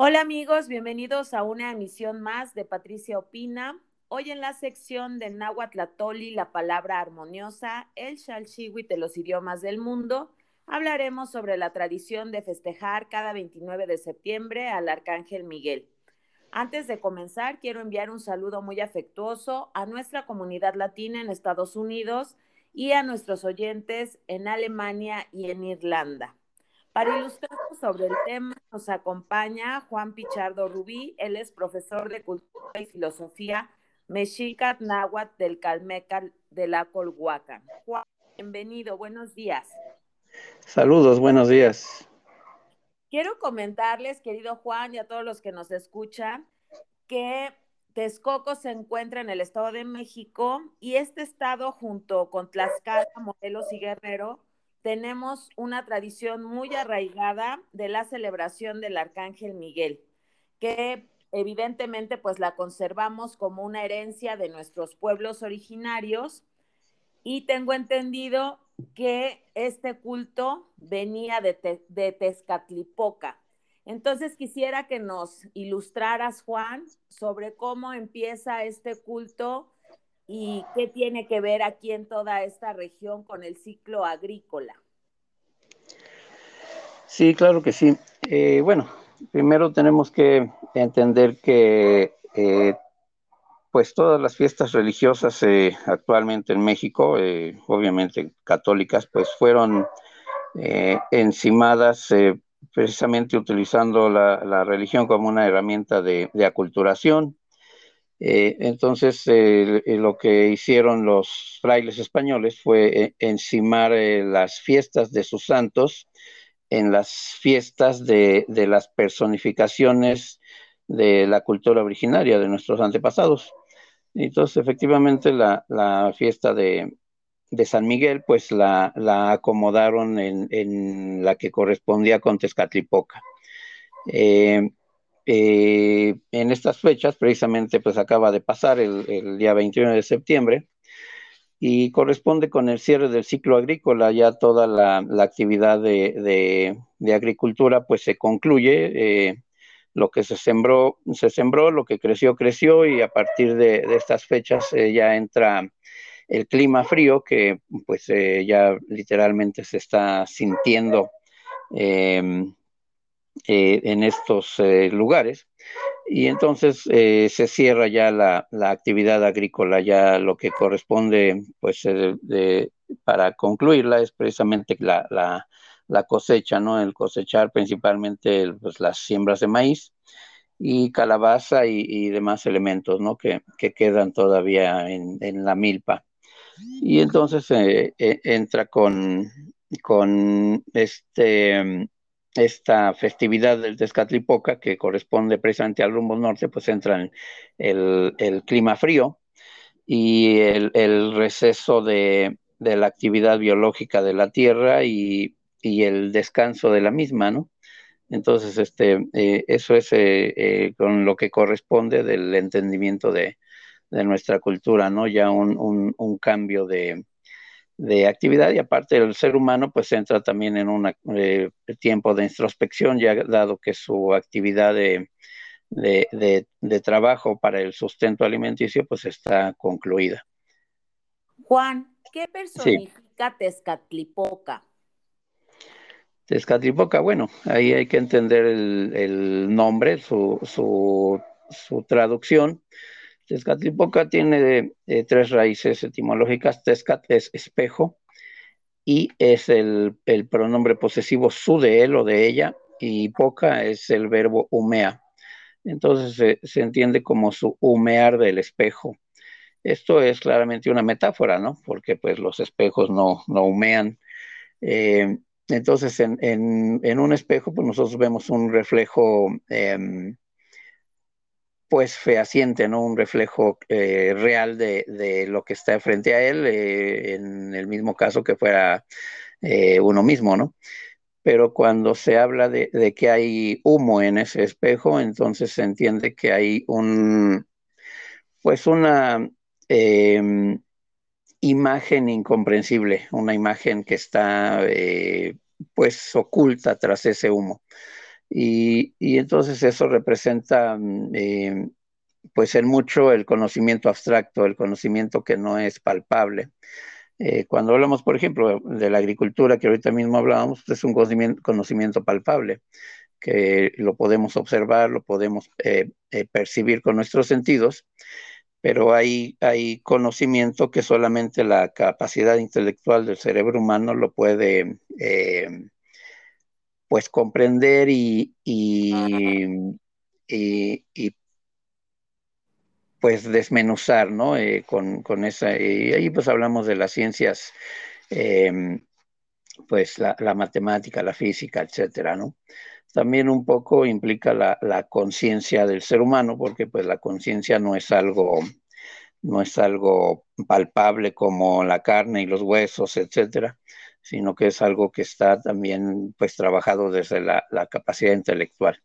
Hola amigos, bienvenidos a una emisión más de Patricia Opina. Hoy en la sección de Nahuatlatoli, la palabra armoniosa, el Xalchihuit de los idiomas del mundo, hablaremos sobre la tradición de festejar cada 29 de septiembre al Arcángel Miguel. Antes de comenzar, quiero enviar un saludo muy afectuoso a nuestra comunidad latina en Estados Unidos y a nuestros oyentes en Alemania y en Irlanda. Para ilustrarnos sobre el tema nos acompaña Juan Pichardo Rubí, él es profesor de Cultura y Filosofía Mexicat Náhuatl del Calmecal de la Colhuacan. Juan, bienvenido, buenos días. Saludos, buenos días. Quiero comentarles, querido Juan, y a todos los que nos escuchan, que Texcoco se encuentra en el Estado de México y este estado junto con Tlaxcala, Morelos y Guerrero tenemos una tradición muy arraigada de la celebración del Arcángel Miguel, que evidentemente pues la conservamos como una herencia de nuestros pueblos originarios y tengo entendido que este culto venía de, de Tezcatlipoca. Entonces quisiera que nos ilustraras, Juan, sobre cómo empieza este culto y qué tiene que ver aquí en toda esta región con el ciclo agrícola. Sí, claro que sí. Eh, bueno, primero tenemos que entender que eh, pues todas las fiestas religiosas eh, actualmente en México, obviamente católicas, pues fueron encimadas precisamente utilizando la, religión como una herramienta de aculturación eh, entonces, lo que hicieron los frailes españoles fue eh, encimar eh, las fiestas de sus santos en las fiestas de, las personificaciones de la cultura originaria de nuestros antepasados. Entonces, efectivamente, la, fiesta de, San Miguel, pues la, acomodaron en, la que correspondía con Tezcatlipoca. Eh, en estas fechas, precisamente, pues acaba de pasar el, día 21 de septiembre y corresponde con el cierre del ciclo agrícola, ya toda la, actividad de, agricultura pues se concluye, eh, lo que se sembró, se sembró, lo que creció, creció y a partir de, estas fechas eh, ya entra el clima frío que pues ya literalmente se está sintiendo eh, en estos eh, lugares. Y entonces eh, se cierra ya la, actividad agrícola, ya lo que corresponde, pues, para concluirla es precisamente la, cosecha, ¿no? El cosechar principalmente pues, las siembras de maíz y calabaza y, demás elementos, ¿no? Que, quedan todavía en, la milpa. Y entonces entra con, con este esta festividad del Tezcatlipoca, que corresponde precisamente al rumbo norte, pues entra el, el clima frío y el, receso de, la actividad biológica de la Tierra y, el descanso de la misma, ¿no? Entonces, este, eh, eso es eh, eh, con lo que corresponde del entendimiento de, nuestra cultura, ¿no? Ya un cambio de, de actividad y aparte el ser humano pues entra también en un eh, tiempo de introspección ya dado que su actividad de, trabajo para el sustento alimenticio pues está concluida. Juan, ¿qué personifica Tezcatlipoca? Tezcatlipoca, bueno, ahí hay que entender el, nombre, su, su, su traducción. Tezcatlipoca tiene tres raíces etimológicas. Tezcat es espejo y es el, pronombre posesivo su de él o de ella y poca es el verbo humea. Entonces se, entiende como su humear del espejo. Esto es claramente una metáfora, ¿no? Porque pues los espejos no, no humean. Eh, entonces en, un espejo pues nosotros vemos un reflejo em, pues fehaciente, ¿no? Un reflejo eh, real de, lo que está frente a él, eh, en el mismo caso que fuera eh, uno mismo, ¿no? Pero cuando se habla de, que hay humo en ese espejo, entonces se entiende que hay un, pues una em, imagen incomprensible, una imagen que está pues oculta tras ese humo. Y, entonces eso representa, mm, eh, pues en mucho, el conocimiento abstracto, el conocimiento que no es palpable. Eh, cuando hablamos, por ejemplo, de la agricultura, que ahorita mismo hablábamos, es un conocimiento, palpable, que lo podemos observar, lo podemos eh, percibir con nuestros sentidos, pero hay, hay conocimiento que solamente la capacidad intelectual del cerebro humano lo puede pues comprender y, y, pues desmenuzar, ¿no? Eh, con, esa, y ahí pues hablamos de las ciencias, em, pues la, matemática, la física, etcétera, ¿no? También un poco implica la, la conciencia del ser humano, porque pues la conciencia no es algo, no es algo palpable como la carne y los huesos, etcétera, sino que es algo que está también pues trabajado desde la, capacidad intelectual.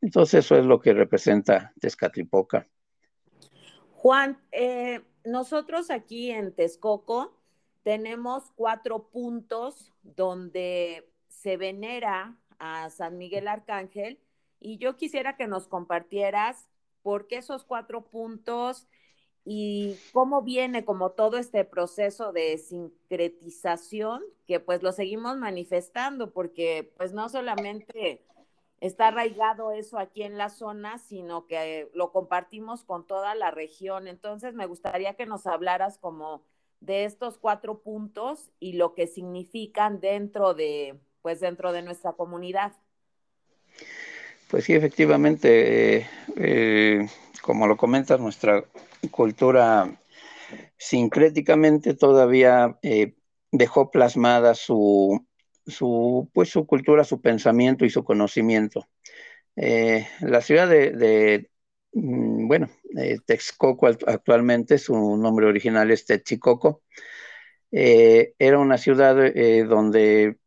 Entonces eso es lo que representa Tezcatlipoca. Juan, eh, nosotros aquí en Texcoco tenemos cuatro puntos donde se venera a San Miguel Arcángel y yo quisiera que nos compartieras por qué esos cuatro puntos y cómo viene como todo este proceso de sincretización que pues lo seguimos manifestando porque pues no solamente está arraigado eso aquí en la zona, sino que lo compartimos con toda la región. Entonces me gustaría que nos hablaras como de estos cuatro puntos y lo que significan dentro de pues dentro de nuestra comunidad. Pues sí, efectivamente, eh, eh, como lo comentas, nuestra cultura sincréticamente todavía eh, dejó plasmada su, su, pues, su cultura, su pensamiento y su conocimiento. Eh, la ciudad de, mm, bueno, Texcoco actualmente, su nombre original es Techicoco, eh, era una ciudad donde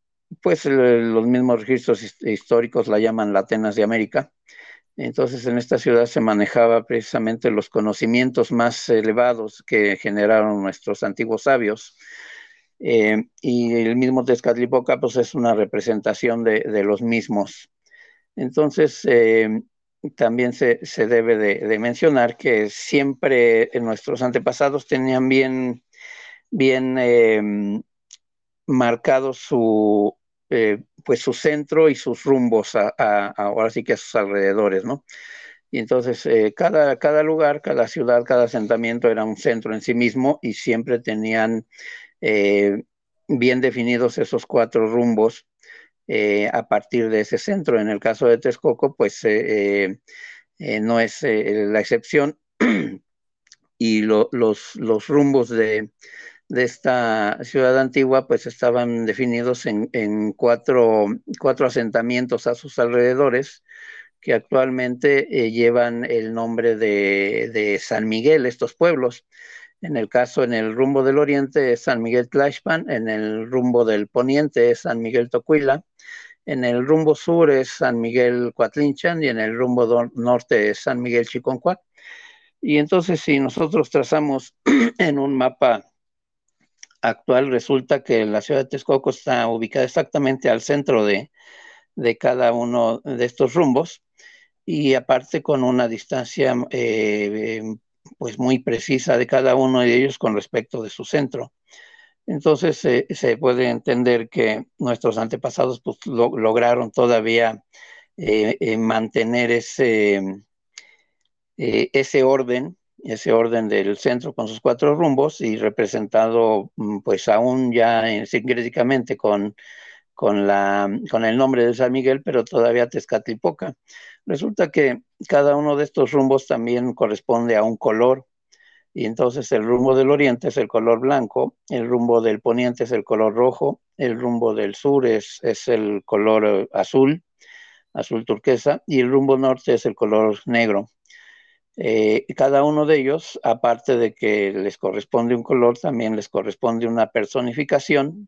pues los mismos registros históricos la llaman la Atenas de América, entonces en esta ciudad se manejaba precisamente los conocimientos más elevados que generaron nuestros antiguos sabios. Eh, y el mismo Tezcatlipoca pues es una representación de, los mismos. Entonces eh, también se, debe de, mencionar que siempre nuestros antepasados tenían bien, bien eh, marcado su, pues su centro y sus rumbos a, ahora sí que a sus alrededores, ¿no? Y entonces eh, cada, cada lugar, cada ciudad, cada asentamiento era un centro en sí mismo y siempre tenían eh, bien definidos esos cuatro rumbos eh, a partir de ese centro. En el caso de Texcoco, pues no es la excepción y los, los rumbos de, de esta ciudad antigua, pues estaban definidos en, cuatro, asentamientos a sus alrededores, que actualmente eh, llevan el nombre de, San Miguel, estos pueblos. En el caso, en el rumbo del oriente es San Miguel Tlaxpan, en el rumbo del poniente es San Miguel Tocuila, en el rumbo sur es San Miguel Coatlinchan y en el rumbo norte es San Miguel Chiconcuac. Y entonces, si nosotros trazamos en un mapa actual resulta que la ciudad de Texcoco está ubicada exactamente al centro de, cada uno de estos rumbos y aparte con una distancia eh, pues muy precisa de cada uno de ellos con respecto de su centro. Entonces se puede entender que nuestros antepasados pues, lograron todavía eh, eh, mantener ese, ese orden ese orden del centro con sus cuatro rumbos y representado mm, pues aún ya sincréticamente con, con, la, con el nombre de San Miguel, pero todavía Tezcatlipoca. Resulta que cada uno de estos rumbos también corresponde a un color y entonces el rumbo del oriente es el color blanco, el rumbo del poniente es el color rojo, el rumbo del sur es, es el color eh, azul, azul turquesa, y el rumbo norte es el color negro. Eh, cada uno de ellos, aparte de que les corresponde un color, también les corresponde una personificación,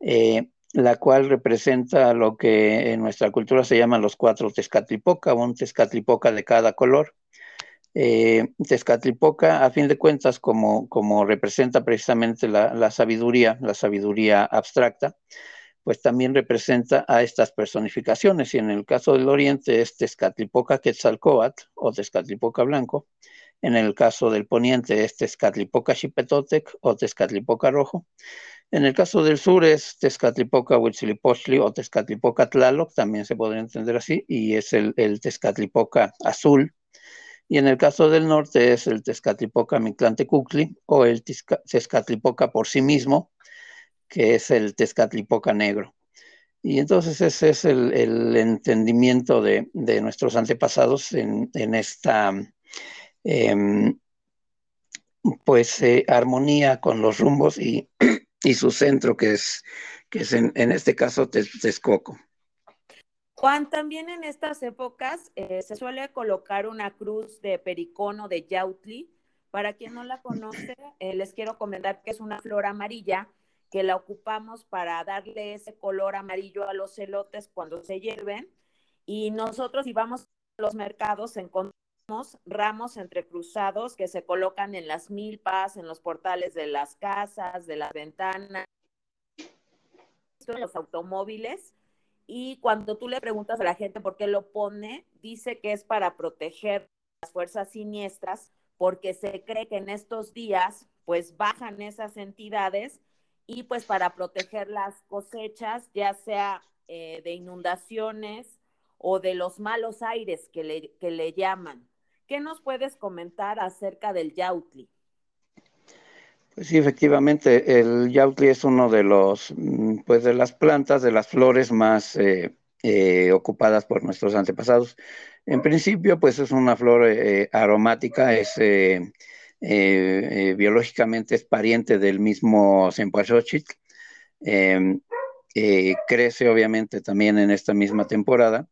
eh, la cual representa lo que en nuestra cultura se llaman los cuatro Tezcatlipoca, un Tezcatlipoca de cada color. Eh, Tezcatlipoca, a fin de cuentas, como, como representa precisamente la, sabiduría, la sabiduría abstracta, pues también representa a estas personificaciones. Y en el caso del oriente es Tezcatlipoca Quetzalcoatl o Tezcatlipoca Blanco. En el caso del poniente es Tezcatlipoca Xipetotec o Tezcatlipoca Rojo. En el caso del sur es Tezcatlipoca Huitzilipochtli o Tezcatlipoca Tlaloc, también se podría entender así, y es el, Tezcatlipoca azul. Y en el caso del norte es el Tezcatlipoca Mictlantecuhtli o el Tezcatlipoca por sí mismo, que es el Tezcatlipoca negro. Y entonces ese es el, entendimiento de, nuestros antepasados en, esta em, pues eh, armonía con los rumbos y, su centro, que es, que es en, este caso Texcoco. Juan, también en estas épocas eh, se suele colocar una cruz de pericono de yautli. Para quien no la conoce, eh, les quiero comentar que es una flor amarilla que la ocupamos para darle ese color amarillo a los elotes cuando se hierven. Y nosotros, si vamos a los mercados, encontramos ramos entrecruzados que se colocan en las milpas, en los portales de las casas, de las ventanas, en los automóviles. Y cuando tú le preguntas a la gente por qué lo pone, dice que es para proteger las fuerzas siniestras, porque se cree que en estos días, pues bajan esas entidades y pues para proteger las cosechas, ya sea eh, de inundaciones o de los malos aires que le, que le llaman. ¿Qué nos puedes comentar acerca del yautli? Pues sí, efectivamente, el yautli es uno de los, mm, pues de las plantas, de las flores más eh, eh, ocupadas por nuestros antepasados. En principio, pues es una flor aromática, es eh, eh, biológicamente es pariente del mismo Cempasúchil. Em, eh, crece obviamente también en esta misma temporada.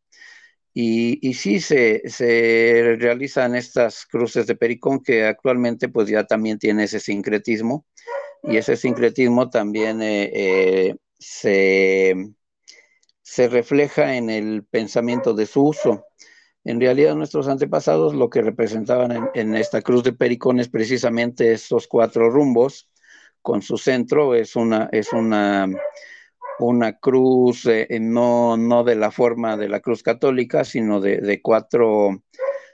Y, sí se, se, realizan estas cruces de pericón que actualmente pues ya también tiene ese sincretismo y ese sincretismo también se, se refleja en el pensamiento de su uso. En realidad nuestros antepasados lo que representaban en, esta cruz de Pericón es precisamente estos cuatro rumbos, con su centro es una, es una, una cruz eh, no, no de la forma de la cruz católica, sino de, cuatro,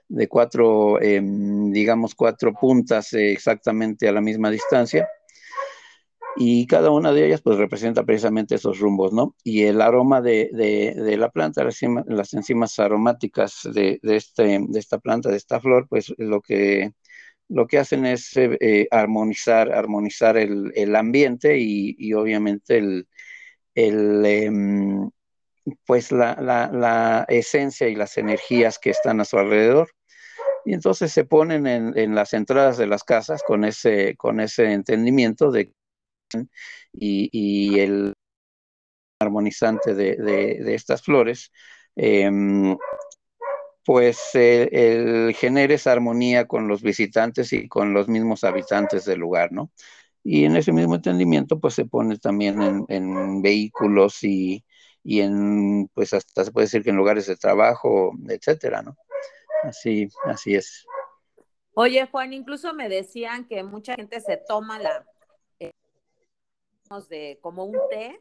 de cuatro em, digamos, cuatro puntas eh, exactamente a la misma distancia y cada una de ellas pues representa precisamente esos rumbos, ¿no? Y el aroma de, de, la planta, las, las, enzimas aromáticas de, de, este, de esta planta, de esta flor, pues lo que, lo que hacen es eh, eh, armonizar, armonizar el, el ambiente y, y, obviamente el, el em, pues la, la, esencia y las energías que están a su alrededor. Y entonces se ponen en, en las entradas de las casas con ese, con ese entendimiento de y, el armonizante de, estas flores, em, pues el, genera esa armonía con los visitantes y con los mismos habitantes del lugar, ¿no? Y en ese mismo entendimiento, pues se pone también en, vehículos y, y, en, pues hasta se puede decir que en lugares de trabajo, etcétera, ¿no? Así, así es. Oye, Juan, incluso me decían que mucha gente se toma la, de como un té,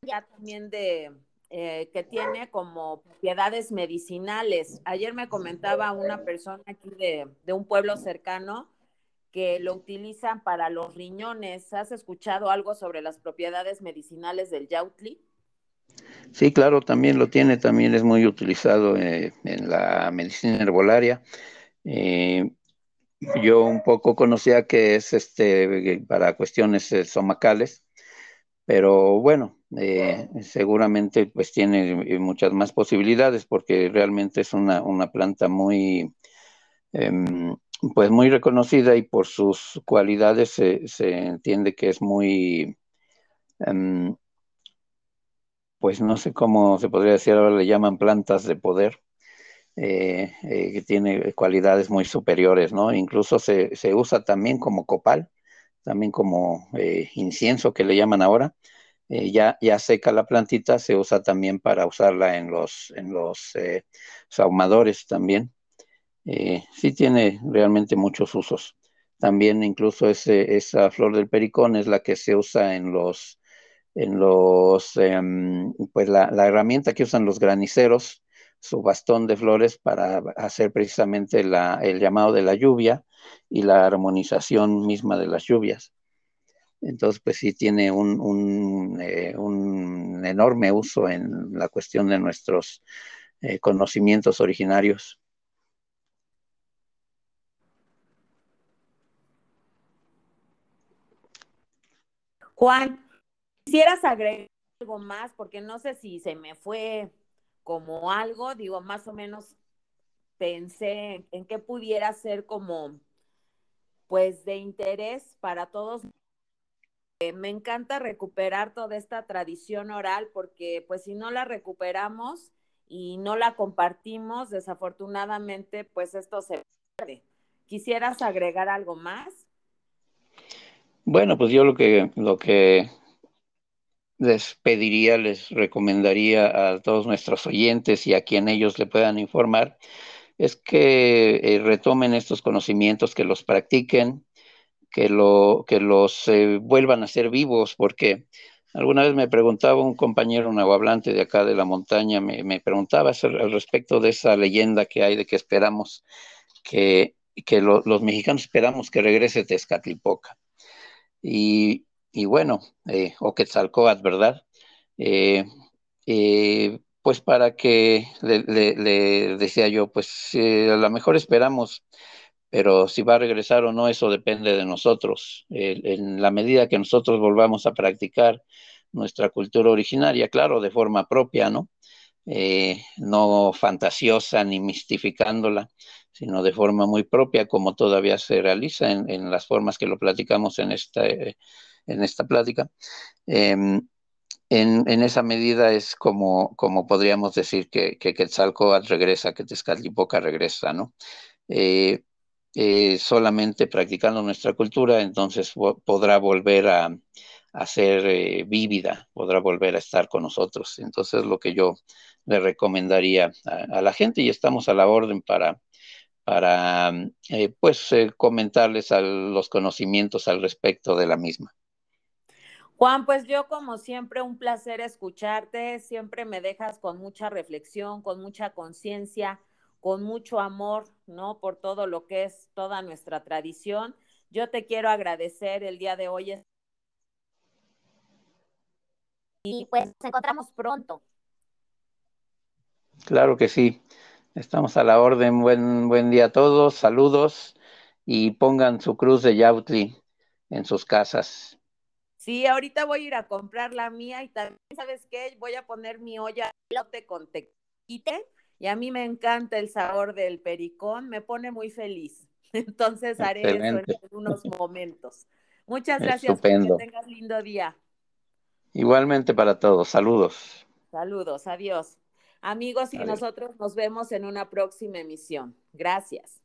ya también de eh, que tiene como propiedades medicinales. Ayer me comentaba una persona aquí de, de, un pueblo cercano que lo utilizan para los riñones. ¿Has escuchado algo sobre las propiedades medicinales del yautli? Sí, claro, también lo tiene, también es muy utilizado eh, en la medicina herbolaria. Eh, yo un poco conocía que es este para cuestiones estomacales, pero bueno, eh, seguramente pues tiene muchas más posibilidades porque realmente es una, planta muy, em, pues muy reconocida y por sus cualidades se, entiende que es muy, em, pues no sé cómo se podría decir, ahora le llaman plantas de poder eh, eh, que tiene cualidades muy superiores, ¿no? Incluso se, usa también como copal, también como eh, incienso que le llaman ahora. ya, ya seca la plantita, se usa también para usarla en los, en los sahumadores también. sí tiene realmente muchos usos. También incluso esa flor del pericón es la que se usa en los, en los, em, pues la, herramienta que usan los graniceros, su bastón de flores para hacer precisamente el llamado de la lluvia y la armonización misma de las lluvias. Entonces, pues sí tiene un, eh, enorme uso en la cuestión de nuestros eh, conocimientos originarios. Juan, quisieras agregar algo más, porque no sé si se me fue como algo, digo, más o menos pensé en qué pudiera ser como, pues, de interés para todos. Eh, me encanta recuperar toda esta tradición oral, porque pues si no la recuperamos y no la compartimos, desafortunadamente, pues esto se pierde. ¿Quisieras agregar algo más? Bueno, pues yo lo que, lo que les pediría, les recomendaría a todos nuestros oyentes y a quien ellos le puedan informar, es que eh, retomen estos conocimientos, que los practiquen, que, lo, que los eh, vuelvan a ser vivos, porque alguna vez me preguntaba un compañero hablante de acá de la montaña, me, preguntaba al respecto de esa leyenda que hay de que esperamos que, que los mexicanos esperamos que regrese Tezcatlipoca. Y, y bueno, eh, o Quetzalcoatl, ¿verdad? Eh, eh, pues para que le, decía yo, pues a lo mejor esperamos, pero si va a regresar o no, eso depende de nosotros. en la medida que nosotros volvamos a practicar nuestra cultura originaria, claro, de forma propia, ¿no? no fantasiosa ni mistificándola, sino de forma muy propia, como todavía se realiza en, las formas que lo platicamos en esta, en esta plática. Em, en, esa medida es como, como podríamos decir que, que regresa, que Tezcatlipoca regresa, ¿no? Eh, eh, solamente practicando nuestra cultura, entonces podrá volver a, ser eh, vívida, podrá volver a estar con nosotros. Entonces, lo que yo le recomendaría a, la gente y estamos a la orden para, para pues comentarles los conocimientos al respecto de la misma. Juan, pues yo como siempre un placer escucharte, siempre me dejas con mucha reflexión, con mucha conciencia, con mucho amor, ¿no? Por todo lo que es toda nuestra tradición. Yo te quiero agradecer el día de hoy. Y pues nos encontramos pronto. Claro que sí. Estamos a la orden. Buen, buen día a todos. Saludos y pongan su cruz de Yautli en sus casas. Sí, ahorita voy a ir a comprar la mía y también, ¿sabes qué? Voy a poner mi olla lote con tequite y a mí me encanta el sabor del pericón, me pone muy feliz. Entonces haré eso en unos momentos. Muchas gracias. Que tengas lindo día. Igualmente para todos. Saludos. Saludos. Adiós. Amigos, y nosotros nos vemos en una próxima emisión. Gracias.